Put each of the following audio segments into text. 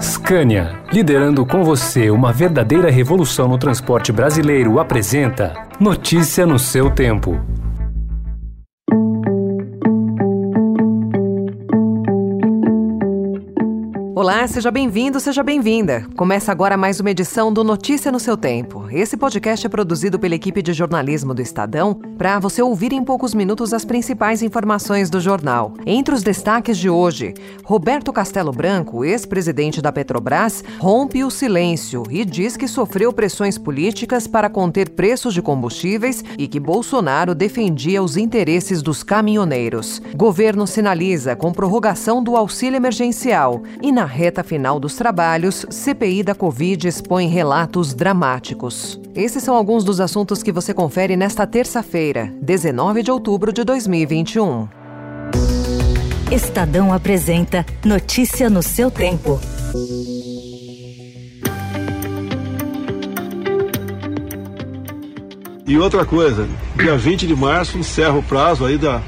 Scania, liderando com você uma verdadeira revolução no transporte brasileiro, apresenta Notícia no seu tempo. Olá, seja bem-vindo, seja bem-vinda. Começa agora mais uma edição do Notícia no seu Tempo. Esse podcast é produzido pela equipe de jornalismo do Estadão para você ouvir em poucos minutos as principais informações do jornal. Entre os destaques de hoje, Roberto Castelo Branco, ex-presidente da Petrobras, rompe o silêncio e diz que sofreu pressões políticas para conter preços de combustíveis e que Bolsonaro defendia os interesses dos caminhoneiros. Governo sinaliza com prorrogação do auxílio emergencial e na reta final dos trabalhos, CPI da Covid expõe relatos dramáticos. Esses são alguns dos assuntos que você confere nesta terça-feira, 19 de outubro de 2021. Estadão apresenta Notícia no seu tempo. E outra coisa, dia 20 de março encerra o prazo aí da,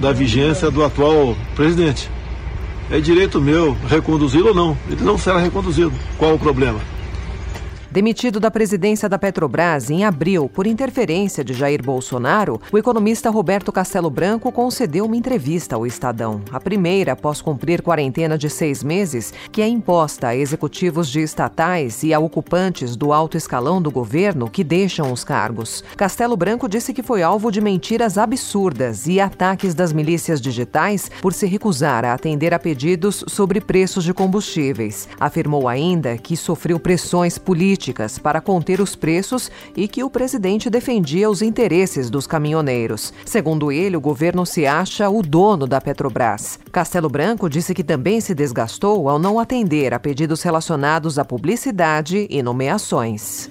da vigência do atual presidente é direito meu reconduzi-lo ou não. Ele não será reconduzido. Qual o problema? Demitido da presidência da Petrobras em abril por interferência de Jair Bolsonaro, o economista Roberto Castelo Branco concedeu uma entrevista ao Estadão, a primeira após cumprir quarentena de seis meses, que é imposta a executivos de estatais e a ocupantes do alto escalão do governo que deixam os cargos. Castelo Branco disse que foi alvo de mentiras absurdas e ataques das milícias digitais por se recusar a atender a pedidos sobre preços de combustíveis. Afirmou ainda que sofreu pressões políticas políticas para conter os preços e que o presidente defendia os interesses dos caminhoneiros. Segundo ele, o governo se acha o dono da Petrobras. Castelo Branco disse que também se desgastou ao não atender a pedidos relacionados à publicidade e nomeações.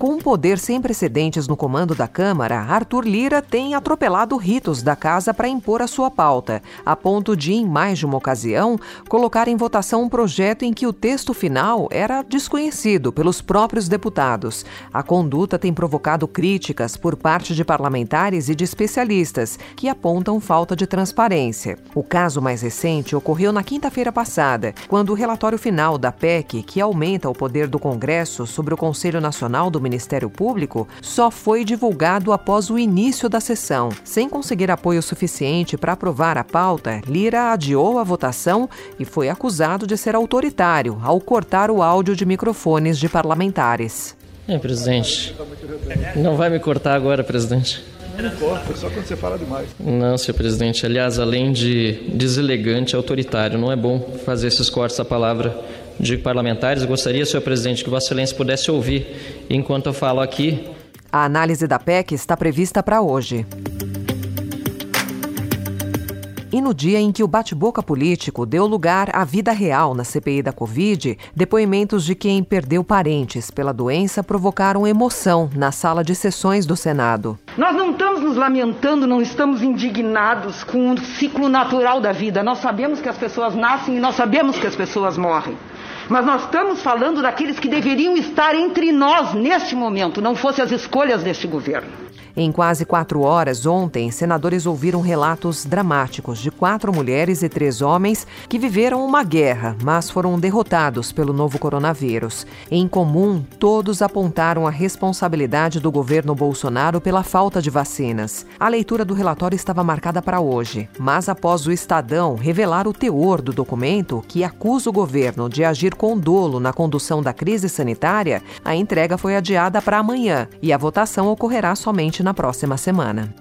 Com um poder sem precedentes no comando da Câmara, Arthur Lira tem atropelado ritos da casa para impor a sua pauta, a ponto de, em mais de uma ocasião, colocar em votação um projeto em que o texto final era desconhecido pelos próprios deputados. A conduta tem provocado críticas por parte de parlamentares e de especialistas, que apontam falta de transparência. O caso mais recente ocorreu na quinta-feira passada, quando o relatório final da PEC, que aumenta o poder do Congresso sobre o Conselho Nacional do Ministério Público só foi divulgado após o início da sessão. Sem conseguir apoio suficiente para aprovar a pauta, Lira adiou a votação e foi acusado de ser autoritário ao cortar o áudio de microfones de parlamentares. É, presidente. Não vai me cortar agora, presidente. Não só quando você fala demais. Não, senhor presidente. Aliás, além de deselegante, autoritário, não é bom fazer esses cortes à palavra de parlamentares. Eu gostaria, senhor presidente, que Vossa Excelência pudesse ouvir enquanto eu falo aqui. A análise da PEC está prevista para hoje. E no dia em que o bate-boca político deu lugar à vida real na CPI da Covid, depoimentos de quem perdeu parentes pela doença provocaram emoção na sala de sessões do Senado. Nós não estamos nos lamentando, não estamos indignados com o ciclo natural da vida. Nós sabemos que as pessoas nascem e nós sabemos que as pessoas morrem. Mas nós estamos falando daqueles que deveriam estar entre nós neste momento, não fossem as escolhas deste governo. Em quase quatro horas ontem, senadores ouviram relatos dramáticos de quatro mulheres e três homens que viveram uma guerra, mas foram derrotados pelo novo coronavírus. Em comum, todos apontaram a responsabilidade do governo Bolsonaro pela falta de vacinas. A leitura do relatório estava marcada para hoje, mas após o Estadão revelar o teor do documento que acusa o governo de agir com dolo na condução da crise sanitária, a entrega foi adiada para amanhã e a votação ocorrerá somente na próxima semana.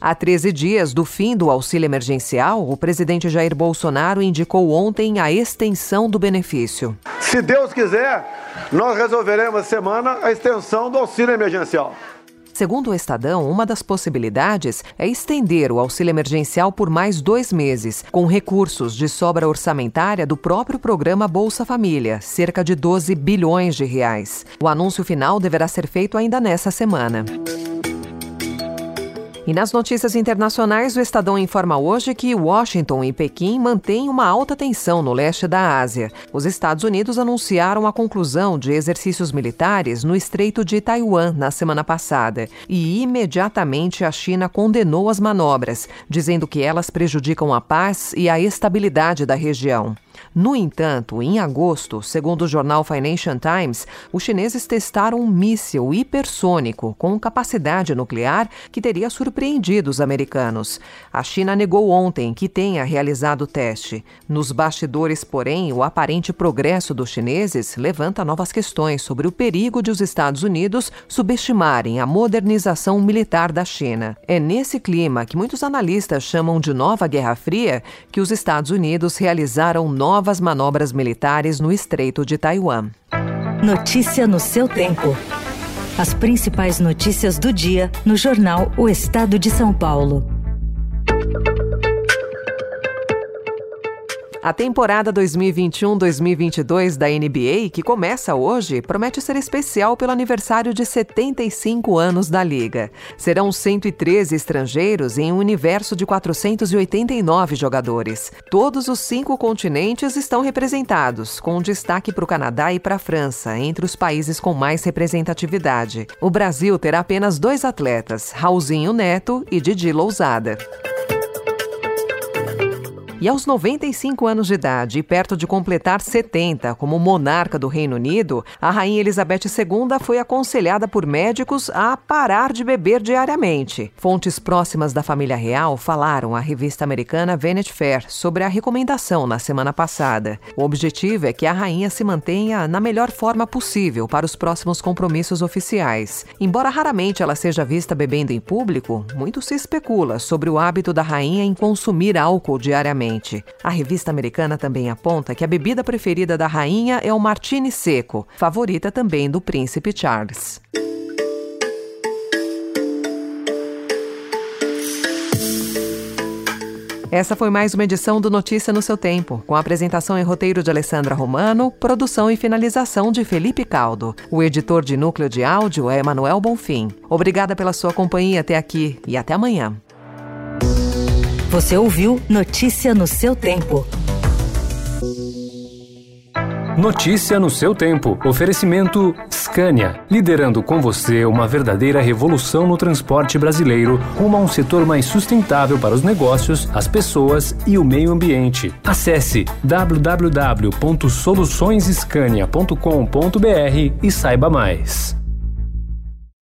Há 13 dias do fim do auxílio emergencial, o presidente Jair Bolsonaro indicou ontem a extensão do benefício. Se Deus quiser, nós resolveremos semana a extensão do auxílio emergencial. Segundo o Estadão, uma das possibilidades é estender o auxílio emergencial por mais dois meses, com recursos de sobra orçamentária do próprio programa Bolsa Família, cerca de 12 bilhões de reais. O anúncio final deverá ser feito ainda nessa semana. E nas notícias internacionais, o Estadão informa hoje que Washington e Pequim mantêm uma alta tensão no leste da Ásia. Os Estados Unidos anunciaram a conclusão de exercícios militares no Estreito de Taiwan na semana passada e imediatamente a China condenou as manobras, dizendo que elas prejudicam a paz e a estabilidade da região. No entanto, em agosto, segundo o jornal Financial Times, os chineses testaram um míssil hipersônico com capacidade nuclear que teria surpreendido os americanos. A China negou ontem que tenha realizado o teste. Nos bastidores, porém, o aparente progresso dos chineses levanta novas questões sobre o perigo de os Estados Unidos subestimarem a modernização militar da China. É nesse clima que muitos analistas chamam de nova Guerra Fria que os Estados Unidos realizaram novas manobras militares no Estreito de Taiwan. Notícia no seu tempo. As principais notícias do dia no jornal O Estado de São Paulo. A temporada 2021-2022 da NBA, que começa hoje, promete ser especial pelo aniversário de 75 anos da Liga. Serão 113 estrangeiros em um universo de 489 jogadores. Todos os cinco continentes estão representados, com destaque para o Canadá e para a França, entre os países com mais representatividade. O Brasil terá apenas dois atletas, Raulzinho Neto e Didi Lousada. E aos 95 anos de idade e perto de completar 70 como monarca do Reino Unido, a Rainha Elizabeth II foi aconselhada por médicos a parar de beber diariamente. Fontes próximas da família real falaram à revista americana Vanity Fair sobre a recomendação na semana passada. O objetivo é que a rainha se mantenha na melhor forma possível para os próximos compromissos oficiais. Embora raramente ela seja vista bebendo em público, muito se especula sobre o hábito da rainha em consumir álcool diariamente. A revista americana também aponta que a bebida preferida da rainha é o martini seco, favorita também do príncipe Charles. Essa foi mais uma edição do Notícia no seu tempo, com apresentação e roteiro de Alessandra Romano, produção e finalização de Felipe Caldo. O editor de núcleo de áudio é Emanuel Bonfim. Obrigada pela sua companhia até aqui e até amanhã. Você ouviu Notícia no seu tempo. Notícia no seu tempo. Oferecimento Scania, liderando com você uma verdadeira revolução no transporte brasileiro, rumo a um setor mais sustentável para os negócios, as pessoas e o meio ambiente. Acesse www.soluçõesescania.com.br e saiba mais.